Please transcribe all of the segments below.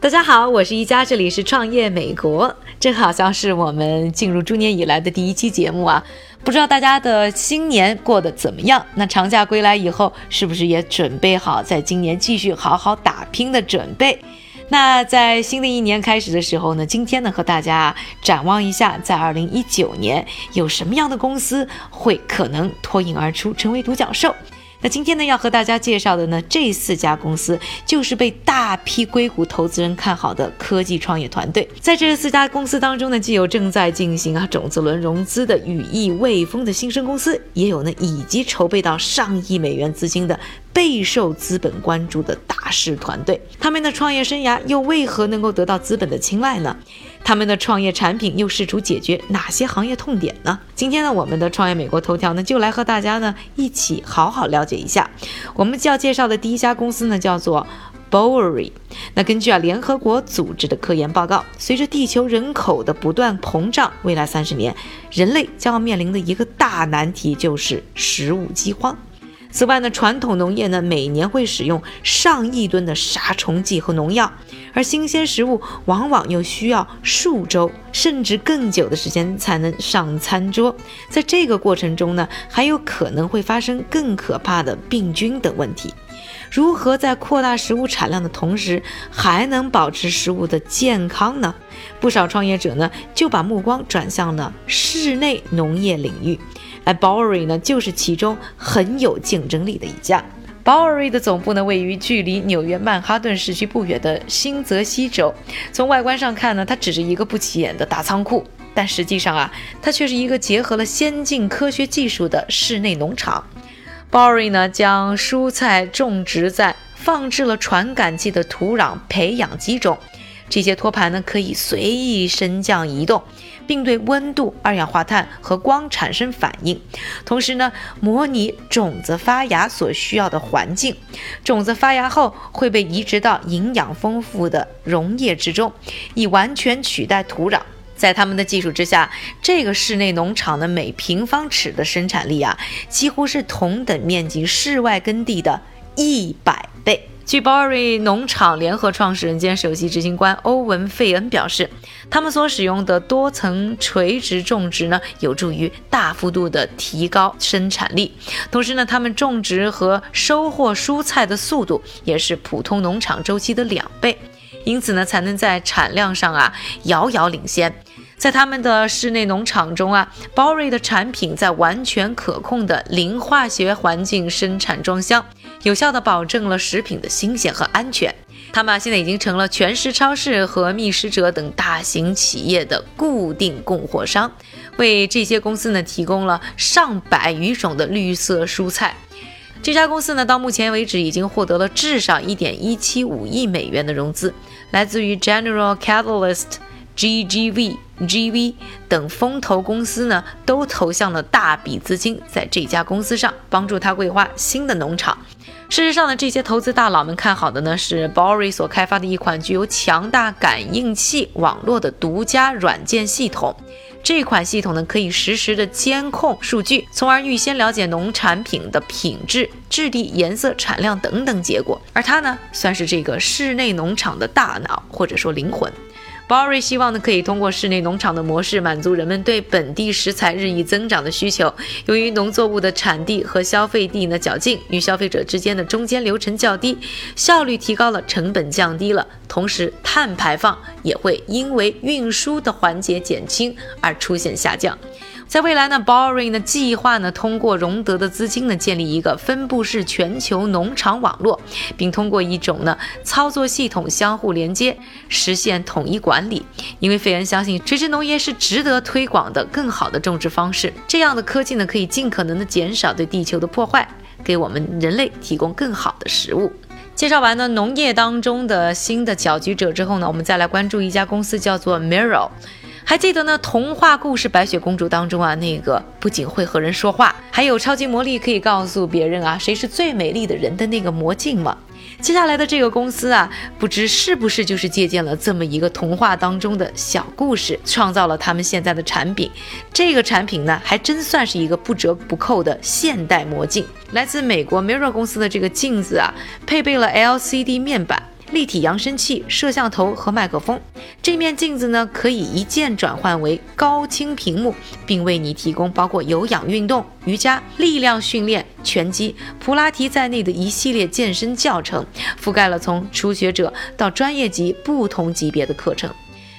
大家好，我是一佳，这里是创业美国，这好像是我们进入猪年以来的第一期节目啊，不知道大家的新年过得怎么样？那长假归来以后，是不是也准备好在今年继续好好打拼的准备？那在新的一年开始的时候呢，今天呢和大家展望一下，在二零一九年有什么样的公司会可能脱颖而出，成为独角兽？那今天呢，要和大家介绍的呢，这四家公司就是被大批硅谷投资人看好的科技创业团队。在这四家公司当中呢，既有正在进行啊种子轮融资的羽翼未丰的新生公司，也有呢已经筹备到上亿美元资金的。备受资本关注的大师团队，他们的创业生涯又为何能够得到资本的青睐呢？他们的创业产品又试图解决哪些行业痛点呢？今天呢，我们的创业美国头条呢，就来和大家呢一起好好了解一下。我们就要介绍的第一家公司呢，叫做 Bowery。那根据啊联合国组织的科研报告，随着地球人口的不断膨胀，未来三十年，人类将要面临的一个大难题就是食物饥荒。此外呢，传统农业呢每年会使用上亿吨的杀虫剂和农药，而新鲜食物往往又需要数周甚至更久的时间才能上餐桌。在这个过程中呢，还有可能会发生更可怕的病菌等问题。如何在扩大食物产量的同时，还能保持食物的健康呢？不少创业者呢就把目光转向了室内农业领域。而 Bowery 呢，就是其中很有竞争力的一家。Bowery 的总部呢，位于距离纽约曼哈顿市区不远的新泽西州。从外观上看呢，它只是一个不起眼的大仓库，但实际上啊，它却是一个结合了先进科学技术的室内农场。Bory 呢，将蔬菜种植在放置了传感器的土壤培养基中，这些托盘呢，可以随意升降移动。并对温度、二氧化碳和光产生反应，同时呢，模拟种子发芽所需要的环境。种子发芽后会被移植到营养丰富的溶液之中，以完全取代土壤。在他们的技术之下，这个室内农场的每平方尺的生产力啊，几乎是同等面积室外耕地的一百倍。据 Bory 农场联合创始人兼首席执行官欧文·费恩表示，他们所使用的多层垂直种植呢，有助于大幅度的提高生产力。同时呢，他们种植和收获蔬菜的速度也是普通农场周期的两倍，因此呢，才能在产量上啊遥遥领先。在他们的室内农场中啊，Bory 的产品在完全可控的零化学环境生产装箱。有效地保证了食品的新鲜和安全。他们啊，现在已经成了全食超市和觅食者等大型企业的固定供货商，为这些公司呢提供了上百余种的绿色蔬菜。这家公司呢，到目前为止已经获得了至少一点一七五亿美元的融资，来自于 General Catalyst、GGV、GV 等风投公司呢，都投向了大笔资金在这家公司上，帮助他规划新的农场。事实上呢，这些投资大佬们看好的呢是 Bory 所开发的一款具有强大感应器网络的独家软件系统。这款系统呢可以实时的监控数据，从而预先了解农产品的品质、质地、颜色、产量等等结果。而它呢算是这个室内农场的大脑或者说灵魂。Bory 希望呢，可以通过室内农场的模式，满足人们对本地食材日益增长的需求。由于农作物的产地和消费地呢较近，与消费者之间的中间流程较低，效率提高了，成本降低了，同时碳排放也会因为运输的环节减轻而出现下降。在未来呢，Boring 呢计划呢通过融得的资金呢建立一个分布式全球农场网络，并通过一种呢操作系统相互连接，实现统一管理。因为费恩相信垂直农业是值得推广的更好的种植方式，这样的科技呢可以尽可能的减少对地球的破坏，给我们人类提供更好的食物。介绍完呢农业当中的新的搅局者之后呢，我们再来关注一家公司，叫做 Mirror。还记得呢？童话故事《白雪公主》当中啊，那个不仅会和人说话，还有超级魔力，可以告诉别人啊谁是最美丽的人的那个魔镜吗？接下来的这个公司啊，不知是不是就是借鉴了这么一个童话当中的小故事，创造了他们现在的产品。这个产品呢，还真算是一个不折不扣的现代魔镜。来自美国 Mirror 公司的这个镜子啊，配备了 LCD 面板。立体扬声器、摄像头和麦克风，这面镜子呢可以一键转换为高清屏幕，并为你提供包括有氧运动、瑜伽、力量训练、拳击、普拉提在内的一系列健身教程，覆盖了从初学者到专业级不同级别的课程。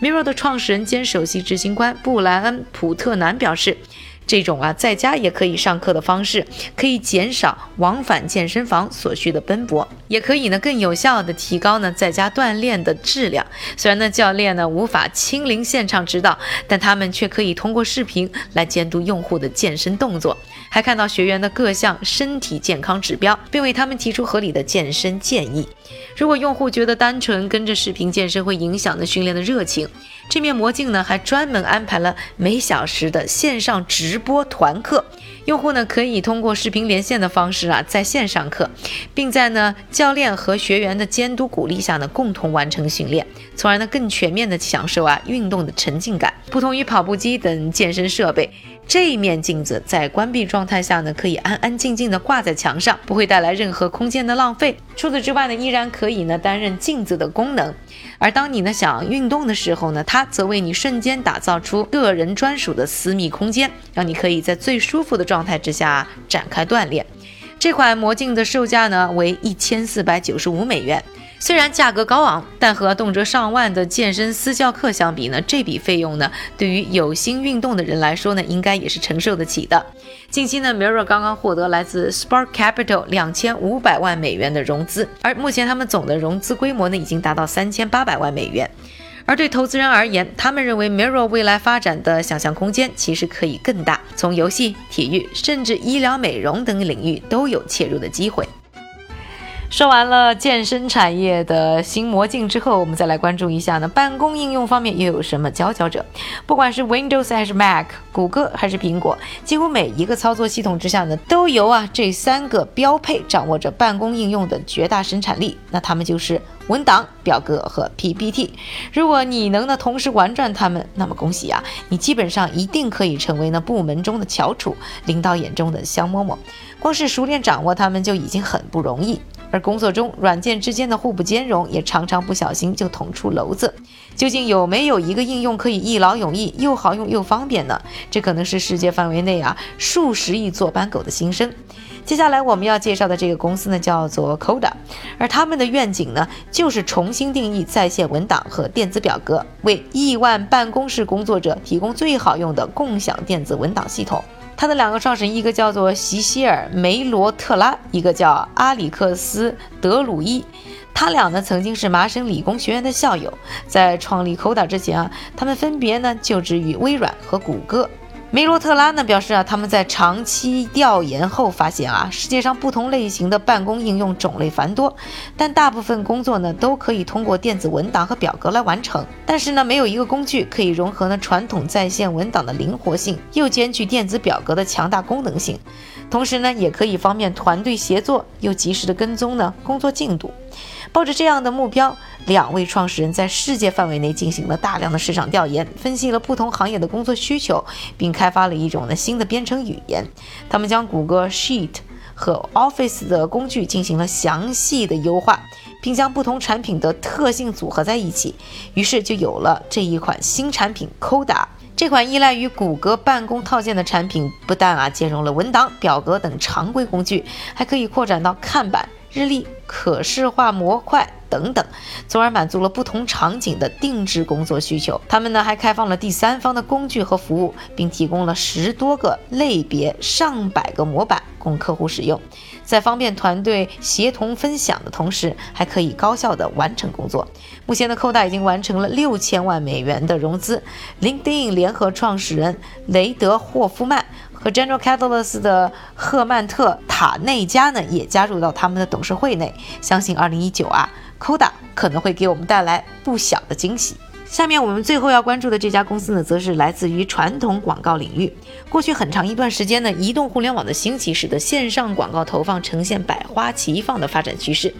Mirror 的创始人兼首席执行官布莱恩·普特南表示。这种啊，在家也可以上课的方式，可以减少往返健身房所需的奔波，也可以呢更有效的提高呢在家锻炼的质量。虽然呢教练呢无法亲临现场指导，但他们却可以通过视频来监督用户的健身动作，还看到学员的各项身体健康指标，并为他们提出合理的健身建议。如果用户觉得单纯跟着视频健身会影响的训练的热情，这面魔镜呢，还专门安排了每小时的线上直播团课，用户呢可以通过视频连线的方式啊，在线上课，并在呢教练和学员的监督鼓励下呢，共同完成训练，从而呢更全面的享受啊运动的沉浸感。不同于跑步机等健身设备。这一面镜子在关闭状态下呢，可以安安静静的挂在墙上，不会带来任何空间的浪费。除此之外呢，依然可以呢担任镜子的功能。而当你呢想运动的时候呢，它则为你瞬间打造出个人专属的私密空间，让你可以在最舒服的状态之下展开锻炼。这款魔镜的售价呢为一千四百九十五美元。虽然价格高昂，但和动辄上万的健身私教课相比呢，这笔费用呢，对于有心运动的人来说呢，应该也是承受得起的。近期呢，Mirror 刚刚获得来自 Spark Capital 两千五百万美元的融资，而目前他们总的融资规模呢，已经达到三千八百万美元。而对投资人而言，他们认为 Mirror 未来发展的想象空间其实可以更大，从游戏、体育，甚至医疗美容等领域都有切入的机会。说完了健身产业的新魔镜之后，我们再来关注一下呢，办公应用方面又有什么佼佼者？不管是 Windows 还是 Mac，谷歌还是苹果，几乎每一个操作系统之下呢，都由啊这三个标配掌握着办公应用的绝大生产力。那他们就是文档、表格和 PPT。如果你能呢同时玩转它们，那么恭喜啊，你基本上一定可以成为呢部门中的翘楚，领导眼中的香饽饽。光是熟练掌握它们就已经很不容易。而工作中，软件之间的互不兼容，也常常不小心就捅出篓子。究竟有没有一个应用可以一劳永逸，又好用又方便呢？这可能是世界范围内啊数十亿坐班狗的心声。接下来我们要介绍的这个公司呢，叫做 Coda，而他们的愿景呢，就是重新定义在线文档和电子表格，为亿万办公室工作者提供最好用的共享电子文档系统。他的两个创始人，一个叫做席希尔·梅罗特拉，一个叫阿里克斯·德鲁伊。他俩呢曾经是麻省理工学院的校友，在创立 Coda 之前啊，他们分别呢就职于微软和谷歌。梅罗特拉呢表示啊，他们在长期调研后发现啊，世界上不同类型的办公应用种类繁多，但大部分工作呢都可以通过电子文档和表格来完成。但是呢，没有一个工具可以融合呢传统在线文档的灵活性，又兼具电子表格的强大功能性，同时呢，也可以方便团队协作，又及时的跟踪呢工作进度。抱着这样的目标，两位创始人在世界范围内进行了大量的市场调研，分析了不同行业的工作需求，并开发了一种呢新的编程语言。他们将谷歌 Sheet 和 Office 的工具进行了详细的优化，并将不同产品的特性组合在一起，于是就有了这一款新产品 Coda。这款依赖于谷歌办公套件的产品，不但啊兼容了文档、表格等常规工具，还可以扩展到看板。日历、可视化模块等等，从而满足了不同场景的定制工作需求。他们呢还开放了第三方的工具和服务，并提供了十多个类别、上百个模板供客户使用，在方便团队协同分享的同时，还可以高效的完成工作。目前的扣大已经完成了六千万美元的融资。LinkedIn 联合创始人雷德霍夫曼。和 General Catalyst 的赫曼特塔内加呢，也加入到他们的董事会内。相信2019啊，Coda 可能会给我们带来不小的惊喜。下面我们最后要关注的这家公司呢，则是来自于传统广告领域。过去很长一段时间呢，移动互联网的兴起，使得线上广告投放呈现百花齐放的发展趋势。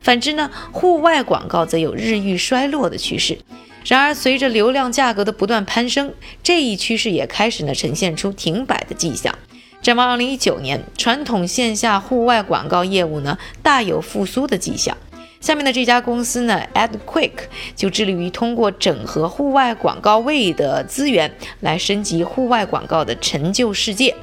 反之呢，户外广告则有日益衰落的趋势。然而，随着流量价格的不断攀升，这一趋势也开始呢呈现出停摆的迹象。展望2019年，传统线下户外广告业务呢大有复苏的迹象。下面的这家公司呢，AdQuick 就致力于通过整合户外广告位的资源，来升级户外广告的成就世界。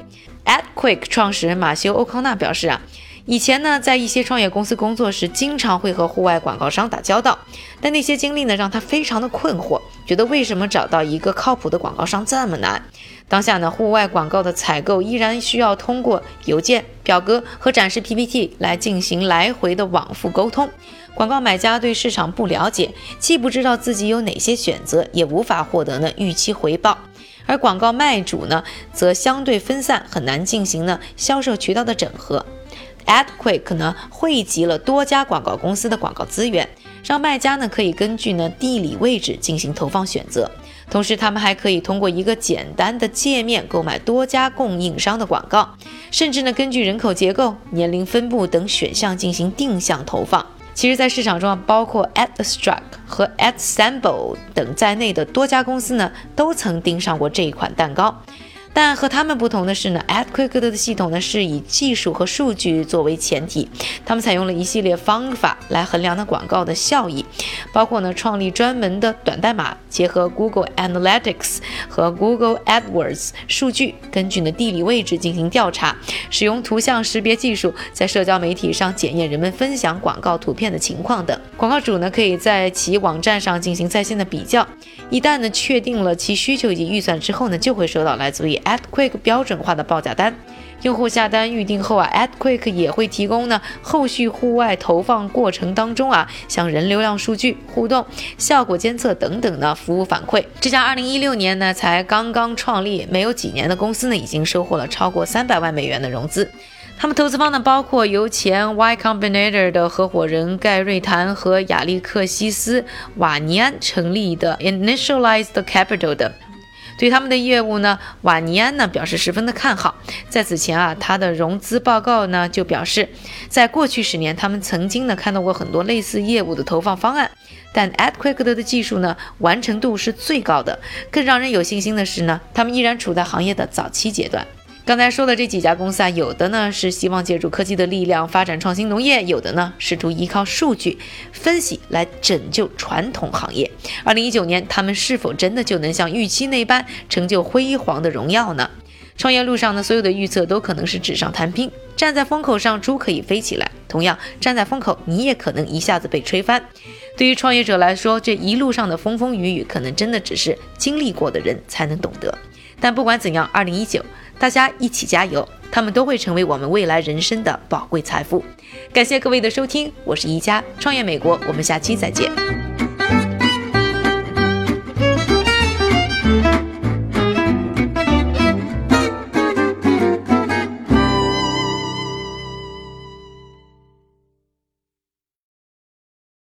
AdQuick 创始人马修·欧康纳表示啊。以前呢，在一些创业公司工作时，经常会和户外广告商打交道，但那些经历呢，让他非常的困惑，觉得为什么找到一个靠谱的广告商这么难？当下呢，户外广告的采购依然需要通过邮件、表格和展示 PPT 来进行来回的往复沟通。广告买家对市场不了解，既不知道自己有哪些选择，也无法获得呢预期回报；而广告卖主呢，则相对分散，很难进行呢销售渠道的整合。AdQuick 呢汇集了多家广告公司的广告资源，让卖家呢可以根据呢地理位置进行投放选择。同时，他们还可以通过一个简单的界面购买多家供应商的广告，甚至呢根据人口结构、年龄分布等选项进行定向投放。其实，在市场中啊，包括 AdStrack 和 AdSample 等在内的多家公司呢，都曾盯上过这一款蛋糕。但和他们不同的是呢，AdQuick 的系统呢是以技术和数据作为前提，他们采用了一系列方法来衡量呢广告的效益，包括呢创立专门的短代码，结合 Google Analytics 和 Google AdWords 数据，根据呢地理位置进行调查，使用图像识别技术在社交媒体上检验人们分享广告图片的情况等。广告主呢可以在其网站上进行在线的比较，一旦呢确定了其需求以及预算之后呢，就会收到来自于 AdQuick 标准化的报价单，用户下单预定后啊，AdQuick 也会提供呢后续户外投放过程当中啊，像人流量数据、互动、效果监测等等的服务反馈。这家2016年呢才刚刚创立没有几年的公司呢，已经收获了超过三百万美元的融资。他们投资方呢包括由前 Y Combinator 的合伙人盖瑞谭和亚历克西斯瓦尼安成立的 Initialized Capital 的。对他们的业务呢，瓦尼安呢表示十分的看好。在此前啊，他的融资报告呢就表示，在过去十年，他们曾经呢看到过很多类似业务的投放方案，但 At Quick 的技术呢完成度是最高的。更让人有信心的是呢，他们依然处在行业的早期阶段。刚才说的这几家公司啊，有的呢是希望借助科技的力量发展创新农业，有的呢试图依靠数据分析来拯救传统行业。二零一九年，他们是否真的就能像预期那般成就辉煌的荣耀呢？创业路上呢，所有的预测都可能是纸上谈兵。站在风口上，猪可以飞起来；同样，站在风口，你也可能一下子被吹翻。对于创业者来说，这一路上的风风雨雨，可能真的只是经历过的人才能懂得。但不管怎样，二零一九。大家一起加油，他们都会成为我们未来人生的宝贵财富。感谢各位的收听，我是宜家创业美国，我们下期再见。